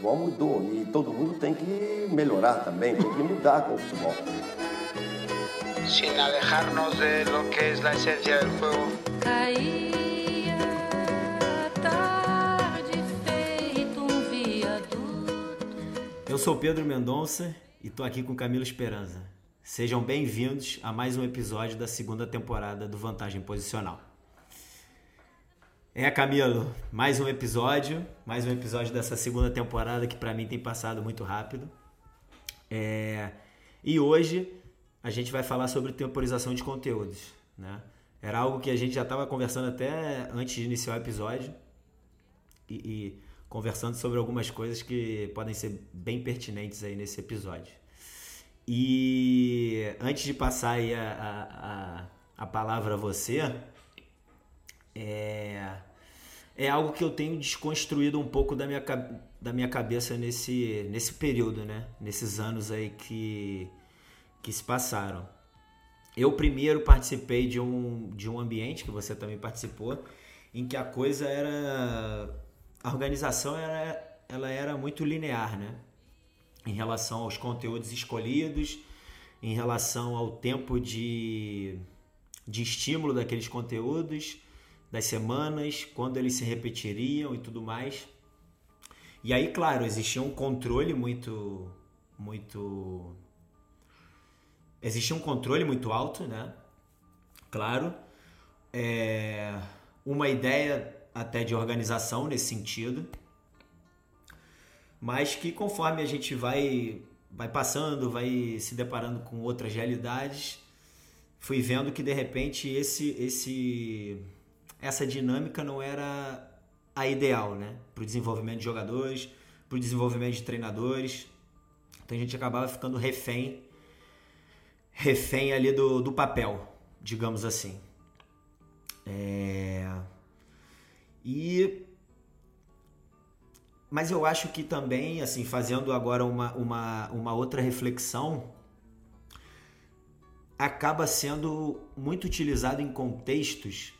futebol mudou e todo mundo tem que melhorar também, tem que mudar com o futebol. Sin alejarnos de lo que es la esencia del juego. Caía tarde feito um viaduto. Eu sou Pedro Mendonça e tô aqui com Camilo Esperança. Sejam bem-vindos a mais um episódio da segunda temporada do Vantagem Posicional. É, Camilo, mais um episódio, mais um episódio dessa segunda temporada que para mim tem passado muito rápido. É, e hoje a gente vai falar sobre temporização de conteúdos, né? Era algo que a gente já estava conversando até antes de iniciar o episódio e, e conversando sobre algumas coisas que podem ser bem pertinentes aí nesse episódio. E antes de passar aí a, a, a, a palavra a você, é, é algo que eu tenho desconstruído um pouco da minha, da minha cabeça nesse, nesse período, né? Nesses anos aí que, que se passaram. Eu primeiro participei de um, de um ambiente, que você também participou, em que a coisa era... A organização era, ela era muito linear, né? Em relação aos conteúdos escolhidos, em relação ao tempo de, de estímulo daqueles conteúdos, das semanas, quando eles se repetiriam e tudo mais. E aí, claro, existia um controle muito muito existia um controle muito alto, né? Claro, é uma ideia até de organização nesse sentido, mas que conforme a gente vai vai passando, vai se deparando com outras realidades, fui vendo que de repente esse esse essa dinâmica não era a ideal, né? Para o desenvolvimento de jogadores, para o desenvolvimento de treinadores. Então a gente acabava ficando refém, refém ali do, do papel, digamos assim. É... E mas eu acho que também, assim, fazendo agora uma, uma, uma outra reflexão, acaba sendo muito utilizado em contextos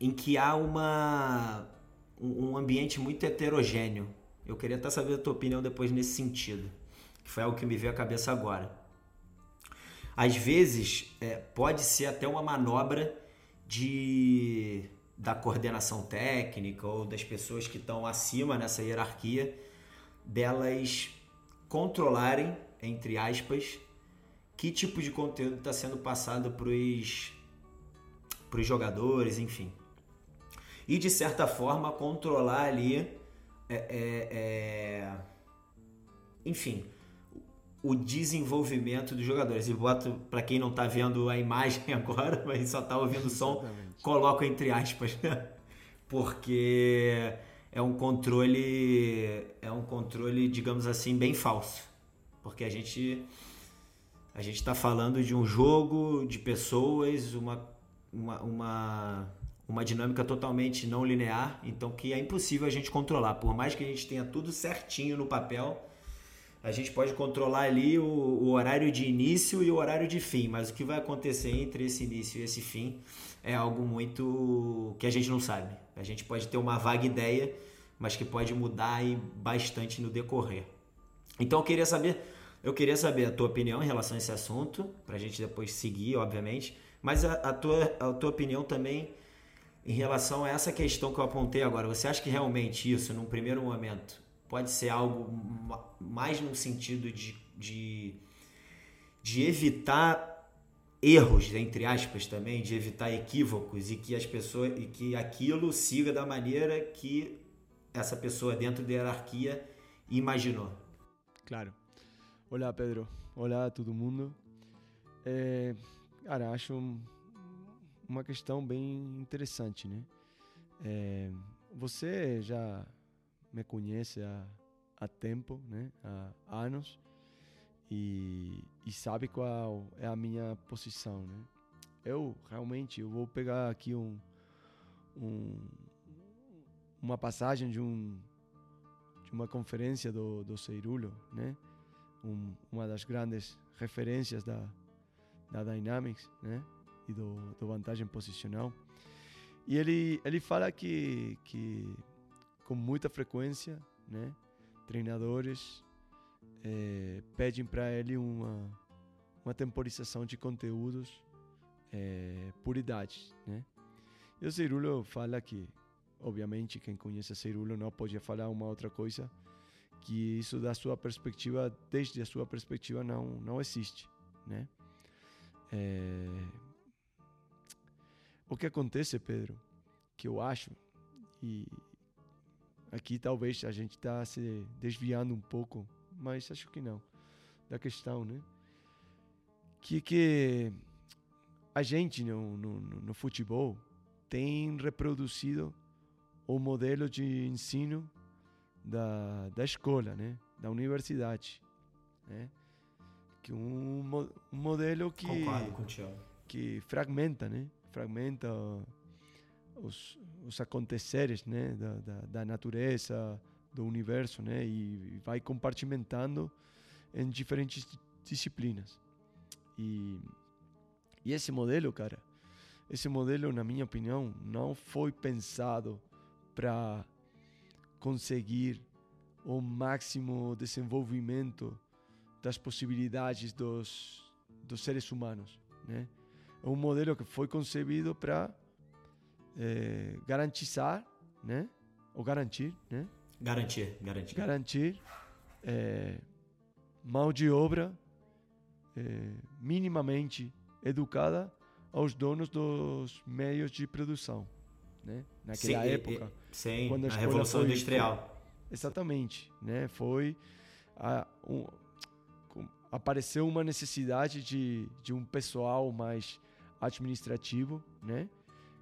em que há uma, um ambiente muito heterogêneo. Eu queria até saber a tua opinião depois nesse sentido, que foi algo que me veio à cabeça agora. Às vezes, é, pode ser até uma manobra de da coordenação técnica ou das pessoas que estão acima nessa hierarquia, delas controlarem, entre aspas, que tipo de conteúdo está sendo passado para os jogadores, enfim e de certa forma controlar ali, é, é, é, enfim, o desenvolvimento dos jogadores. E boto para quem não está vendo a imagem agora, mas só está ouvindo o som, Exatamente. coloco entre aspas, porque é um controle, é um controle, digamos assim, bem falso, porque a gente a gente está falando de um jogo de pessoas, uma, uma, uma uma dinâmica totalmente não linear, então que é impossível a gente controlar. Por mais que a gente tenha tudo certinho no papel, a gente pode controlar ali o, o, horário de início e o horário de fim, mas o que vai acontecer entre esse início e esse fim é algo muito que a gente não sabe. A gente pode ter uma vaga ideia, mas que pode mudar aí bastante no decorrer. Então eu queria saber, eu queria saber a tua opinião em relação a esse assunto, para a gente depois seguir, obviamente, mas a, a, tua, a tua opinião também em relação a essa questão que eu apontei agora, você acha que realmente isso, num primeiro momento, pode ser algo mais no sentido de, de, de evitar erros, entre aspas também, de evitar equívocos e que as pessoas e que aquilo siga da maneira que essa pessoa dentro da hierarquia imaginou. Claro. Olá, Pedro. Olá todo mundo. É, cara, acho uma questão bem interessante, né? É, você já me conhece há, há tempo, né? Há anos e, e sabe qual é a minha posição, né? Eu realmente eu vou pegar aqui um, um uma passagem de um de uma conferência do do Ceirulo, né? Um, uma das grandes referências da da Dynamics, né? E do, do vantagem posicional. E ele, ele fala que, que com muita frequência, né, treinadores é, pedem para ele uma, uma temporização de conteúdos é, por idade, né? E o Cirulo fala que, obviamente, quem conhece Cirulo não pode falar uma outra coisa, que isso da sua perspectiva, desde a sua perspectiva, não, não existe, né? É... O que acontece, Pedro, que eu acho, e aqui talvez a gente está se desviando um pouco, mas acho que não, da questão, né? Que, que a gente no, no, no futebol tem reproduzido o modelo de ensino da, da escola, né? Da universidade, né? Que um, um modelo que que fragmenta, né? Fragmenta os, os aconteceres, né? Da, da, da natureza, do universo, né? E, vai compartimentando em diferentes disciplinas. E, e esse modelo, cara, esse modelo, na minha opinião, não foi pensado para conseguir o máximo desenvolvimento das possibilidades dos, dos seres humanos. Né? Um modelo que foi concebido para é, garantizar, né? ou garantir, né? Garantir, garantir. Garantir é, mão de obra é, minimamente educada aos donos dos meios de produção, né? Naquela sim, época, sim, quando a, a revolução foi, industrial. Foi, exatamente, né? Foi a, um, apareceu uma necessidade de, de um pessoal mais administrativo, né?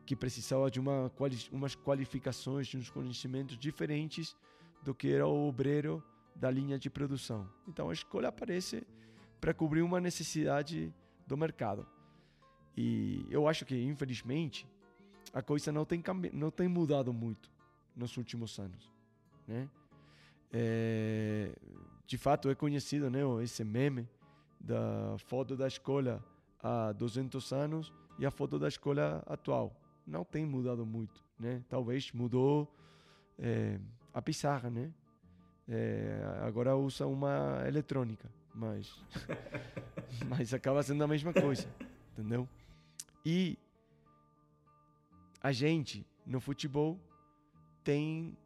Que precisava de uma, umas qualificações, de uns conhecimentos diferentes do que era o obreiro da linha de produção. Então a escola aparece para cobrir uma necessidade do mercado. E eu acho que, infelizmente, a coisa não tem, não tem mudado muito nos últimos anos, né? É, de fato, é conhecido né, esse meme da foto da escola há 200 anos e a foto da escola atual. Não tem mudado muito, né? Talvez mudou é, a pizarra, né? É, agora usa uma eletrônica, mas mas acaba sendo a mesma coisa, entendeu? E a gente, no futebol, tem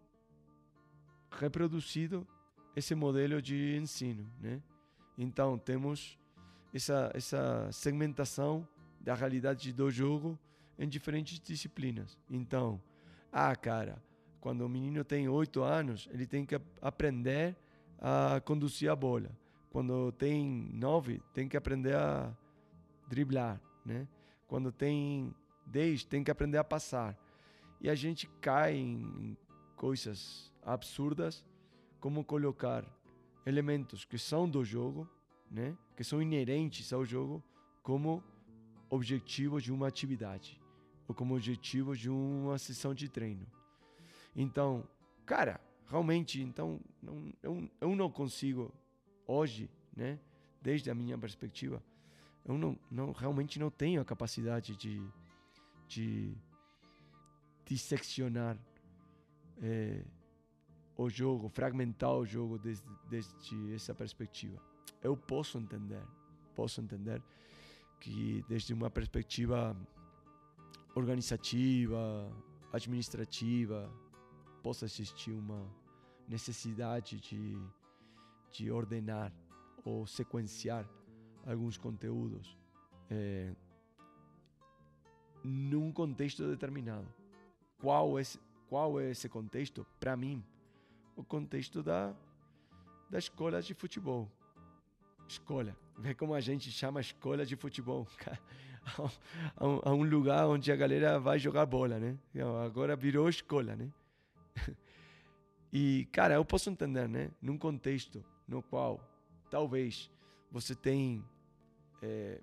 reproduzido esse modelo de ensino, né? Então, temos essa, essa segmentação da realidade do jogo em diferentes disciplinas. Então, ah, cara, quando o menino tem oito anos, ele tem que aprender a conduzir a bola. Quando tem nove, tem que aprender a driblar, né? Quando tem 10, tem que aprender a passar. E a gente cai em coisas absurdas, como colocar elementos que são do jogo, né? que são inerentes ao jogo, como objetivo de uma atividade ou como objetivo de uma sessão de treino. Então, cara, realmente, então não, eu, eu não consigo hoje, né, desde a minha perspectiva, eu não, não realmente não tenho a capacidade de, de disseccionar é, o jogo, fragmentar o jogo desde, desde essa perspectiva. Eu posso entender, posso entender que desde uma perspectiva organizativa, administrativa, possa existir uma necessidade de, de ordenar ou sequenciar alguns conteúdos é, num contexto determinado. Qual é, qual é esse contexto? Para mim, o contexto da, da escola de futebol. Escola. Vê como a gente chama escola de futebol. a, um, a um lugar onde a galera vai jogar bola, né? Agora virou escola, né? E, cara, eu posso entender, né? Num contexto no qual talvez você tem é,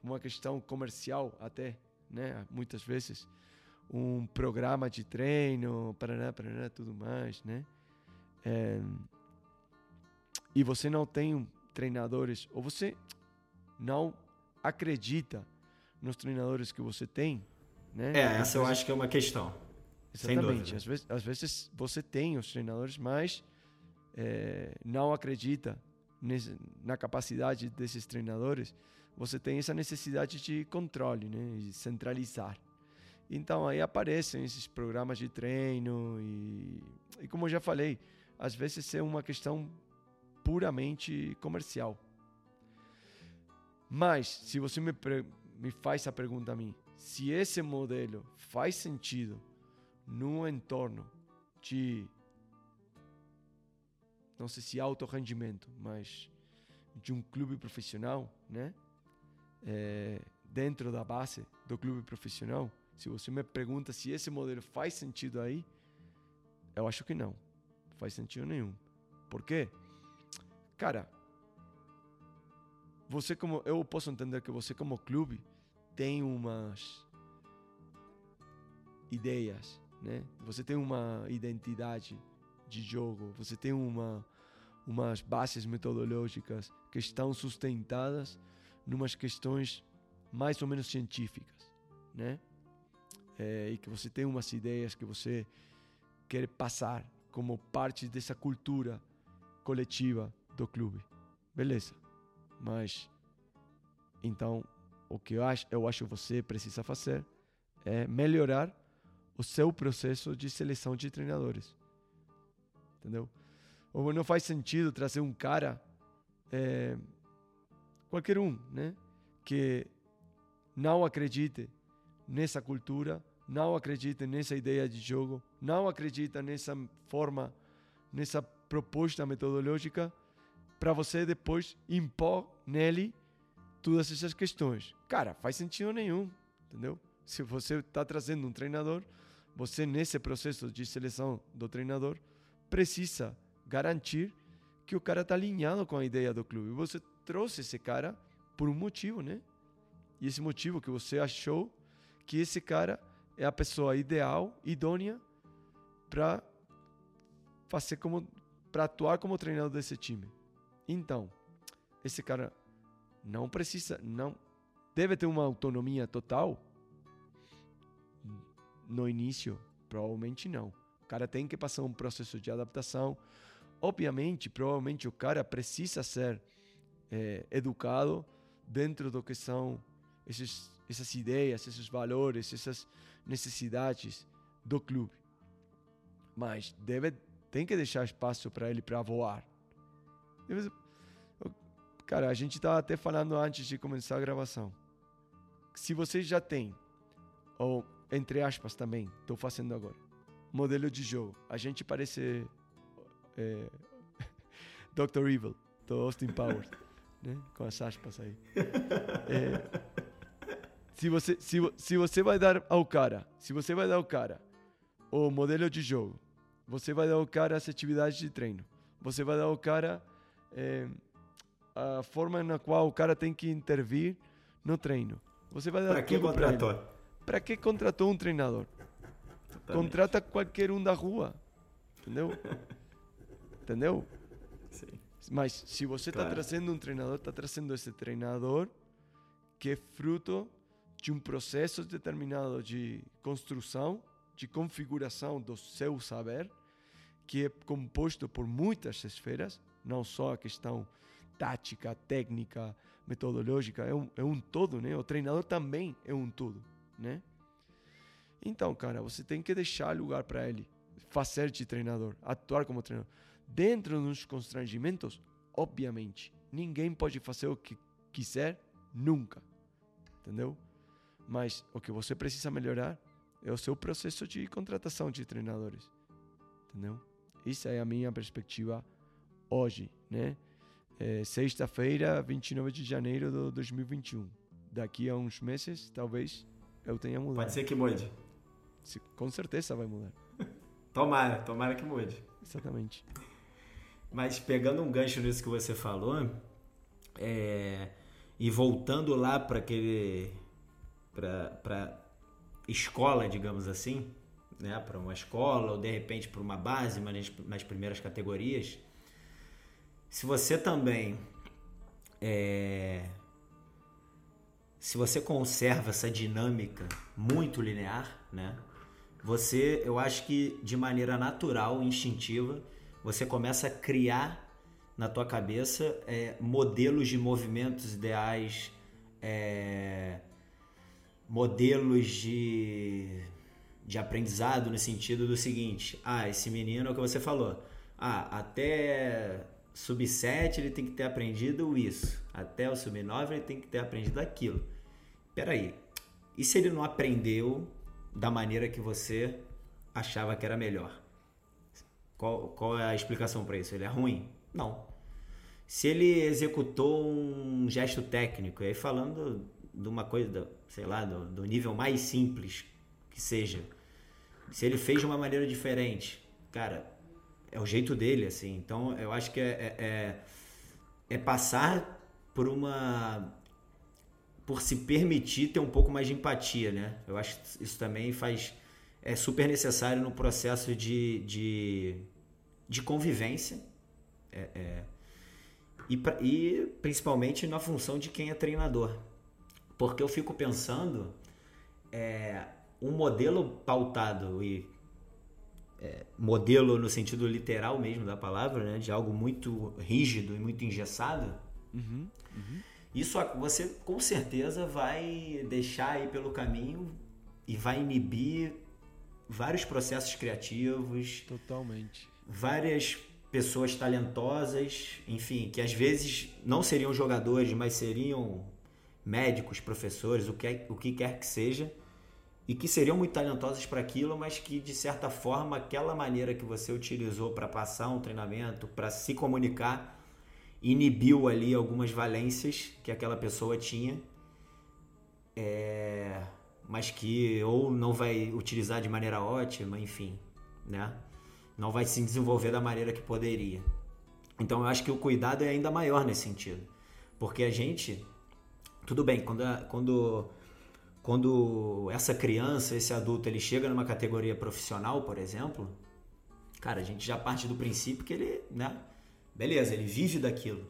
uma questão comercial até, né? Muitas vezes um programa de treino, paraná, paraná, tudo mais, né? É, e você não tem treinadores, ou você não acredita nos treinadores que você tem, né? É, essa eu acho que é uma questão. Exatamente. Às vezes, às vezes você tem os treinadores, mas eh, não acredita nesse- na capacidade desses treinadores. Você tem essa necessidade de controle, né? E centralizar. Então aí aparecem esses programas de treino e, e como eu já falei, às vezes é uma questão puramente comercial. Mas se você me, me faz a pergunta a mim, se esse modelo faz sentido num entorno de não sei se alto rendimento, mas de um clube profissional, né? É, dentro da base do clube profissional, se você me pergunta se esse modelo faz sentido aí, eu acho que não. Faz sentido nenhum. Por quê? Cara, você como eu posso entender que você como clube tem umas ideias, né? Você tem uma identidade de jogo, você tem uma umas bases metodológicas que estão sustentadas numas questões mais ou menos científicas, né? É, e que você tem umas ideias que você quer passar como parte dessa cultura coletiva do clube. Beleza. Mas então o que eu acho, eu acho você precisa fazer é melhorar o seu processo de seleção de treinadores. Entendeu? Ou não faz sentido trazer um cara é, qualquer um, né, que não acredite nessa cultura, não acredita nessa ideia de jogo, não acredita nessa forma, nessa proposta metodológica, para você depois impor nele todas essas questões. Cara, faz sentido nenhum, entendeu? Se você está trazendo um treinador, você nesse processo de seleção do treinador precisa garantir que o cara está alinhado com a ideia do clube. Você trouxe esse cara por um motivo, né? E esse motivo que você achou que esse cara é a pessoa ideal, idônea para fazer como para atuar como treinador desse time. Então, esse cara não precisa, não deve ter uma autonomia total no início, provavelmente não. O cara tem que passar um processo de adaptação. Obviamente, provavelmente o cara precisa ser eh, educado dentro do que são esses, essas ideias, esses valores, essas necessidades do clube. Mas deve, tem que deixar espaço para ele para voar. Cara, a gente estava até falando antes de começar a gravação. Se você já tem, ou entre aspas também, estou fazendo agora, modelo de jogo, a gente parece é, Dr. Evil, do Austin Powers, né? com as aspas aí. É, se, você, se, se você vai dar ao cara, se você vai dar ao cara o modelo de jogo, você vai dar ao cara as atividades de treino, você vai dar ao cara é, a forma na qual o cara tem que intervir no treino. Você vai dar Pra que contratou? Pra que contratou um treinador? Contrata qualquer um da rua. Entendeu? Entendeu? Sim. Mas se você está Claro. trazendo um treinador, está trazendo esse treinador que é fruto de um processo determinado de construção, de configuração do seu saber, que é composto por muitas esferas, não só a questão tática, técnica, metodológica, é um, é um todo, né? O treinador também é um todo, né? Então, cara, você tem que deixar lugar para ele fazer de treinador, atuar como treinador. Dentro dos constrangimentos, obviamente, ninguém pode fazer o que quiser nunca, entendeu? Mas o que você precisa melhorar é o seu processo de contratação de treinadores, entendeu? Essa é a minha perspectiva hoje, né? É Sexta-feira, 29 de janeiro de 2021. Daqui a uns meses, talvez eu tenha mudado. Pode ser que mude. Com certeza vai mudar. Tomara, tomara que mude. Exatamente. Mas pegando um gancho nisso que você falou, é, e voltando lá para aquele. para escola, digamos assim, né? para uma escola ou de repente para uma base, mas nas primeiras categorias. Se você também. é, se você conserva essa dinâmica muito linear, né? você, eu acho que de maneira natural, instintiva, você começa a criar na tua cabeça é, modelos de movimentos ideais, é, modelos de, de aprendizado no sentido do seguinte: ah, esse menino é o que você falou. Ah, até sub-7 ele tem que ter aprendido isso. Até o sub-9 ele tem que ter aprendido aquilo. Peraí, e se ele não aprendeu da maneira que você achava que era melhor? Qual, qual é a explicação para isso? Ele é ruim? Não. Se ele executou um gesto técnico, aí falando de uma coisa, sei lá, do, do nível mais simples que seja, se ele fez de uma maneira diferente, cara, é o jeito dele, assim. Então, eu acho que é, é, é, é passar por uma por se permitir ter um pouco mais de empatia, né? Eu acho que isso também faz é super necessário no processo de, de, de convivência é, é, e, e principalmente na função de quem é treinador, porque eu fico pensando é, um modelo pautado e é, modelo no sentido literal mesmo da palavra, né, de algo muito rígido e muito engessado. Uhum, uhum isso você com certeza vai deixar aí pelo caminho e vai inibir vários processos criativos. Totalmente. Várias pessoas talentosas, enfim, que às vezes não seriam jogadores, mas seriam médicos, professores, o que, o que quer que seja, e que seriam muito talentosas para aquilo, mas que de certa forma aquela maneira que você utilizou para passar um treinamento, para se comunicar, inibiu ali algumas valências que aquela pessoa tinha, é, mas que ou não vai utilizar de maneira ótima, enfim, né? Não vai se desenvolver da maneira que poderia. Então eu acho que o cuidado é ainda maior nesse sentido, porque a gente, tudo bem, quando quando quando essa criança, esse adulto, ele chega numa categoria profissional, por exemplo, cara, a gente já parte do princípio que ele, né? Beleza, ele vive daquilo.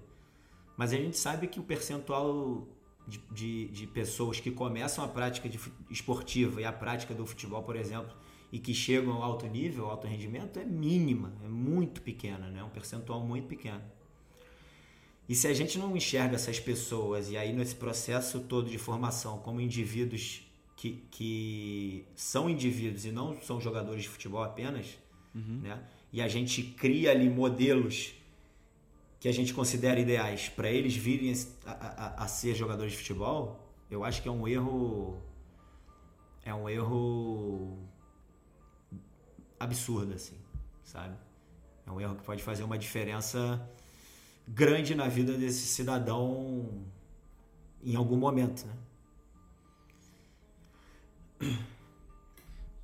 Mas a gente sabe que o percentual de, de, de, pessoas que começam a prática de, esportiva e a prática do futebol, por exemplo, e que chegam ao alto nível, ao alto rendimento, é mínima, é muito pequena, né? um percentual muito pequeno. E se a gente não enxerga essas pessoas, e aí nesse processo todo de formação, como indivíduos que, que são indivíduos e não são jogadores de futebol apenas, uhum. né? e a gente cria ali modelos que a gente considera ideais para eles virem a, a, a, ser jogadores de futebol, eu acho que é um erro é um erro absurdo assim, sabe? É um erro que pode fazer uma diferença grande na vida desse cidadão em algum momento, né?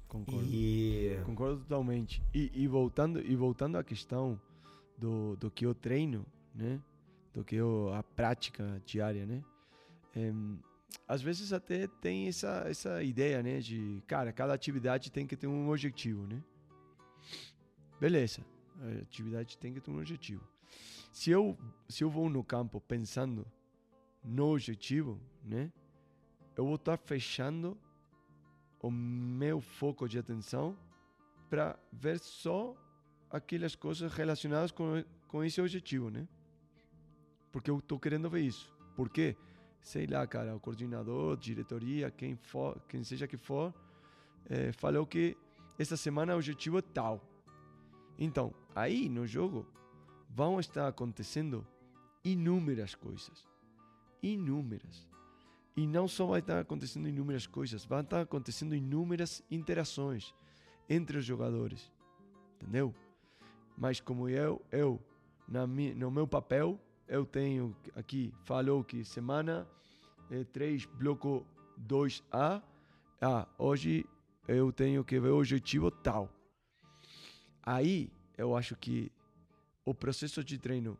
Concordo. E... Concordo totalmente. E, e, voltando e voltando à questão do, do que eu treino, né? Do que eu, a prática diária, né? É, às vezes até tem essa, essa ideia, né? De, cara, cada atividade tem que ter um objetivo, né? Beleza, a atividade tem que ter um objetivo. Se eu, se eu vou no campo pensando no objetivo, né? Eu vou estar fechando o meu foco de atenção para ver só aquelas coisas relacionadas com, com esse objetivo, né? Porque eu tô querendo ver isso. Por quê? Sei lá, cara, o coordenador, diretoria, quem for, quem seja que for, é, falou que essa semana o objetivo é tal. Então, aí no jogo vão estar acontecendo inúmeras coisas. Inúmeras. E não só vai estar acontecendo inúmeras coisas, vão estar acontecendo inúmeras interações entre os jogadores. Entendeu? mas como eu, eu na mi, no meu papel, eu tenho aqui, falou que semana é, 3, bloco 2A, ah, hoje eu tenho que ver o objetivo tal. Aí eu acho que o processo de treino,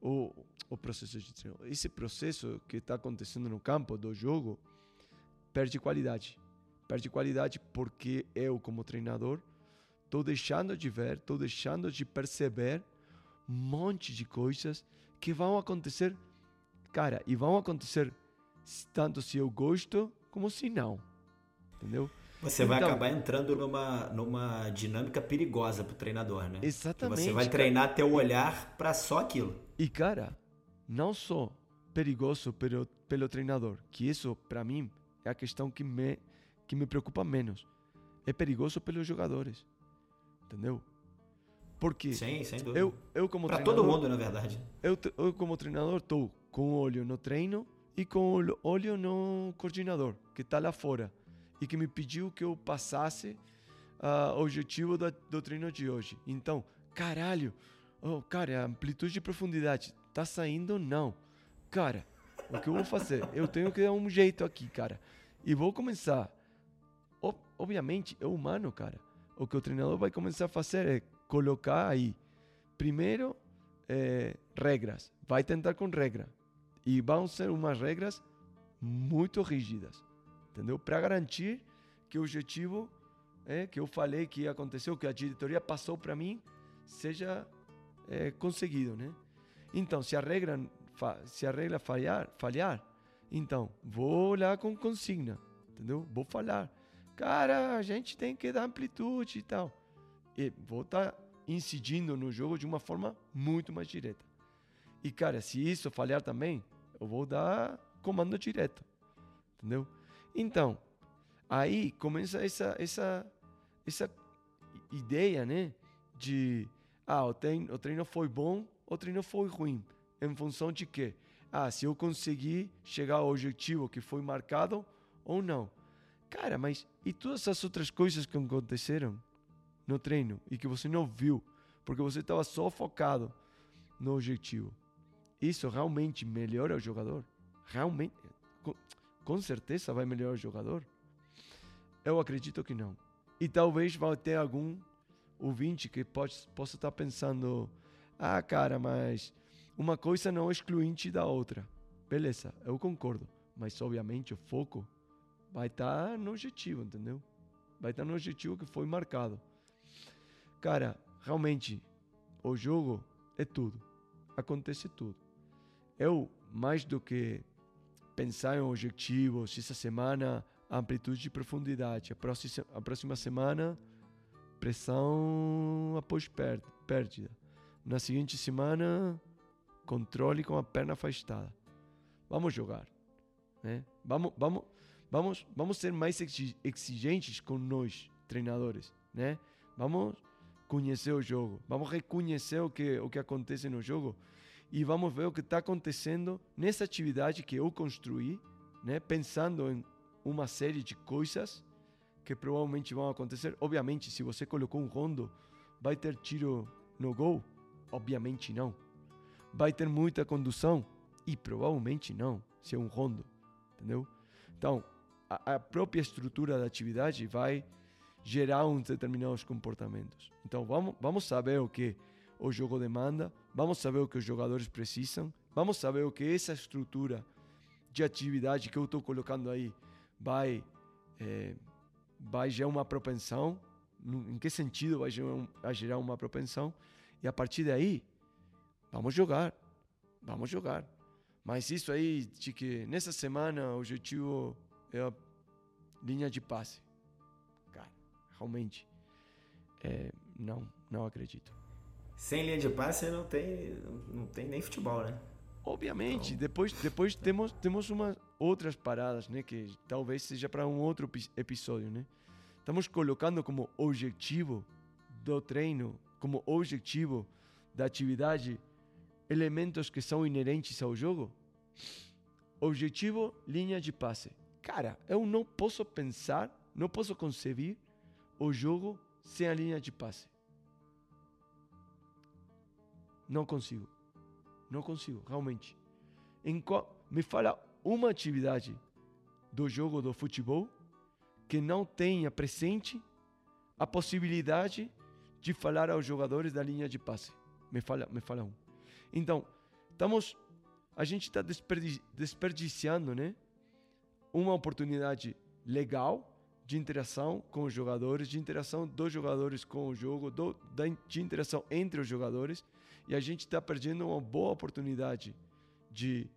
o, o processo de treino, esse processo que está acontecendo no campo do jogo, perde qualidade. Perde qualidade porque eu, como treinador, Estou deixando de ver, estou deixando de perceber um monte de coisas que vão acontecer, cara, e vão acontecer tanto se eu gosto como se não. Entendeu? Você vai Então- acabar entrando numa, numa dinâmica perigosa pro treinador, né? Exatamente. Você vai cara. treinar teu olhar pra só aquilo. E cara, não só perigoso pelo, pelo treinador, que isso para mim é a questão que me que me preocupa menos. É perigoso pelos jogadores. Entendeu? Porque Sim, sem dúvida. eu eu como Pra todo mundo, na verdade. Eu, eu como treinador estou com o olho no treino e com o olho no coordenador, que está lá fora e que me pediu que eu passasse ah, o objetivo da- do treino de hoje. Então, caralho, oh, cara, a amplitude de profundidade tá saindo? Não. Cara, o que eu vou fazer? Eu tenho que dar um jeito aqui, cara. E vou começar. Ob- obviamente, é humano, cara. O que o treinador vai começar a fazer é colocar aí, primeiro, eh, regras. Vai tentar com regra. E vão ser umas regras muito rígidas. Entendeu? Para garantir que o objetivo é, que eu falei que aconteceu, que a diretoria passou para mim, seja eh, conseguido, né? Então, se a regra, se a regra falhar, falhar, então vou lá com consigna, entendeu? Vou falar, cara, a gente tem que dar amplitude e tal. E vou estar incidindo no jogo de uma forma muito mais direta. E cara, se isso falhar também, eu vou dar comando direto, entendeu? Então, aí começa essa essa essa ideia, né, de ah, o treino, o treino foi bom, o treino foi ruim, em função de quê? Ah, se eu consegui chegar ao objetivo que foi marcado ou não. Cara, mas e todas as outras coisas que aconteceram no treino e que você não viu, porque você estava só focado no objetivo. Isso realmente melhora o jogador? Realmente, com, certeza vai melhorar o jogador? Eu acredito que não. E talvez vai ter algum ouvinte que pode, possa estar pensando: ah, cara, mas uma coisa não é excluinte da outra. Beleza, eu concordo. Mas obviamente o foco vai estar no objetivo, entendeu? Vai estar no objetivo que foi marcado. Cara, realmente, o jogo é tudo. Acontece tudo. Eu, mais do que pensar em objetivos, essa semana, amplitude e profundidade, a próxima, a próxima semana, pressão após pérdida. Na seguinte semana, controle com a perna afastada. Vamos jogar. Né? Vamos, vamos, vamos, vamos ser mais exi- exigentes com nós, treinadores. Né? Vamos conhecer o jogo. Vamos reconhecer o que, o que acontece no jogo e vamos ver o que está acontecendo nessa atividade que eu construí, né? pensando em uma série de coisas que provavelmente vão acontecer. Obviamente, se você colocou um rondo, vai ter tiro no gol? Obviamente não. Vai ter muita condução? E provavelmente não, se é um rondo, entendeu? Então, a, a própria estrutura da atividade vai gerar uns determinados comportamentos. Então, vamos, vamos saber o que o jogo demanda, vamos saber o que os jogadores precisam, vamos saber o que essa estrutura de atividade que eu estou colocando aí vai eh, vai gerar uma propensão, em que sentido vai gerar uma propensão, e a partir daí, vamos jogar, vamos jogar. Mas isso aí, de que nessa semana o objetivo é a linha de passe. Cara, realmente, é, não, não acredito. Sem linha de passe não tem, não tem nem futebol, né? Obviamente, depois, depois temos, temos umas outras paradas, né? Que talvez seja para um outro epi- episódio, né? Estamos colocando como objetivo do treino, como objetivo da atividade, elementos que são inerentes ao jogo. Objetivo, linha de passe. Cara, eu não posso pensar, não posso conceber o jogo sem a linha de passe. Não consigo. Não consigo, realmente. Qual, me fala uma atividade do jogo do futebol que não tenha presente a possibilidade de falar aos jogadores da linha de passe. Me fala, me fala um. Então, estamos, a gente está desperdi, desperdiciando, né? Uma oportunidade legal de interação com os jogadores, de interação dos jogadores com o jogo, do, da, de interação entre os jogadores e a gente está perdendo uma boa oportunidade de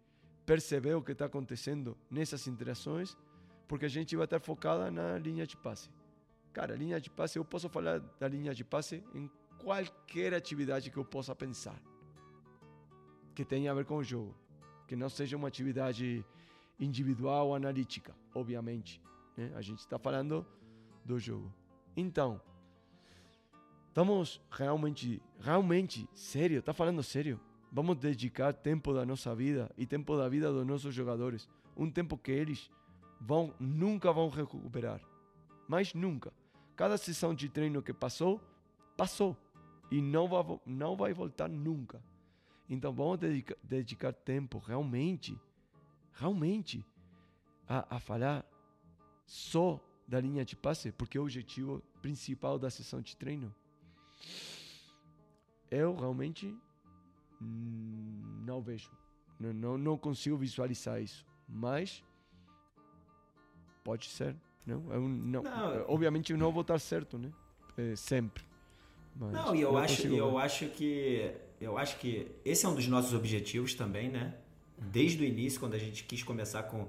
perceber o que está acontecendo nessas interações porque a gente vai estar focada na linha de passe. Cara, linha de passe, eu posso falar da linha de passe em qualquer atividade que eu possa pensar que tenha a ver com o jogo, que não seja uma atividade individual analítica, obviamente. Né? A gente está falando do jogo. Então, estamos realmente, realmente, sério, está falando sério? Vamos dedicar tempo da nossa vida e tempo da vida dos nossos jogadores, um tempo que eles vão nunca vão recuperar, mas nunca. Cada sessão de treino que passou, passou e não vai, não vai voltar nunca. Então vamos dedicar, dedicar tempo realmente, realmente, a, a falar só da linha de passe, porque é o objetivo principal da sessão de treino. Eu realmente hum, não vejo, não, não, não consigo visualizar isso, mas pode ser, não? Eu não, Não. obviamente eu não vou estar certo, né? É, sempre. Mas Não, e eu acho, eu acho que eu acho que esse é um dos nossos objetivos também, né? Desde o início, quando a gente quis começar com,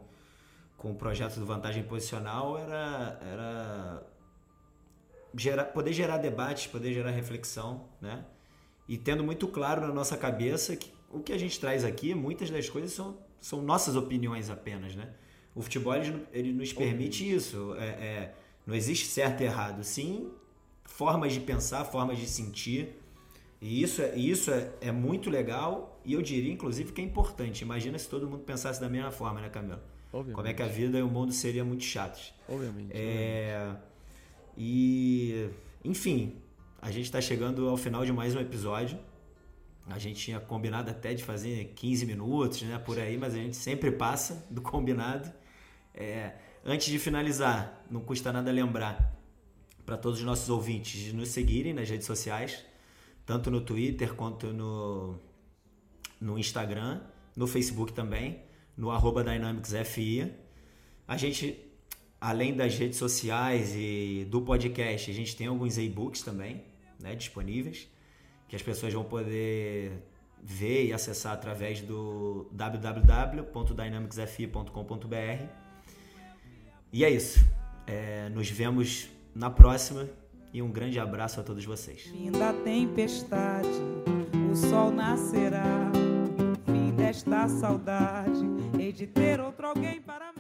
com o projeto do vantagem posicional, era, era gerar, poder gerar debates, poder gerar reflexão, né? E tendo muito claro na nossa cabeça que o que a gente traz aqui, muitas das coisas são, são nossas opiniões apenas, né? O futebol ele, ele nos permite isso. É, é, não existe certo e errado, sim formas de pensar, formas de sentir. E isso, é, isso é, é muito legal e eu diria, inclusive, que é importante. Imagina se todo mundo pensasse da mesma forma, né, Camilo? Obviamente. Como é que a vida e o mundo seriam muito chatos. Obviamente. É, e, enfim, a gente está chegando ao final de mais um episódio. A gente tinha combinado até de fazer 15 minutos, né, por aí, mas a gente sempre passa do combinado. É, antes de finalizar, não custa nada lembrar para todos os nossos ouvintes de nos seguirem nas redes sociais, tanto no Twitter quanto no, no Instagram, no Facebook também, no arroba DynamicsFI. A gente, além das redes sociais e do podcast, a gente tem alguns e-books também né, disponíveis, que as pessoas vão poder ver e acessar através do www.dynamicsfi.com.br. E é isso. É, nos vemos na próxima e um grande abraço a todos vocês. Fim da tempestade, o sol nascerá. Fim desta saudade, hei de ter outro alguém para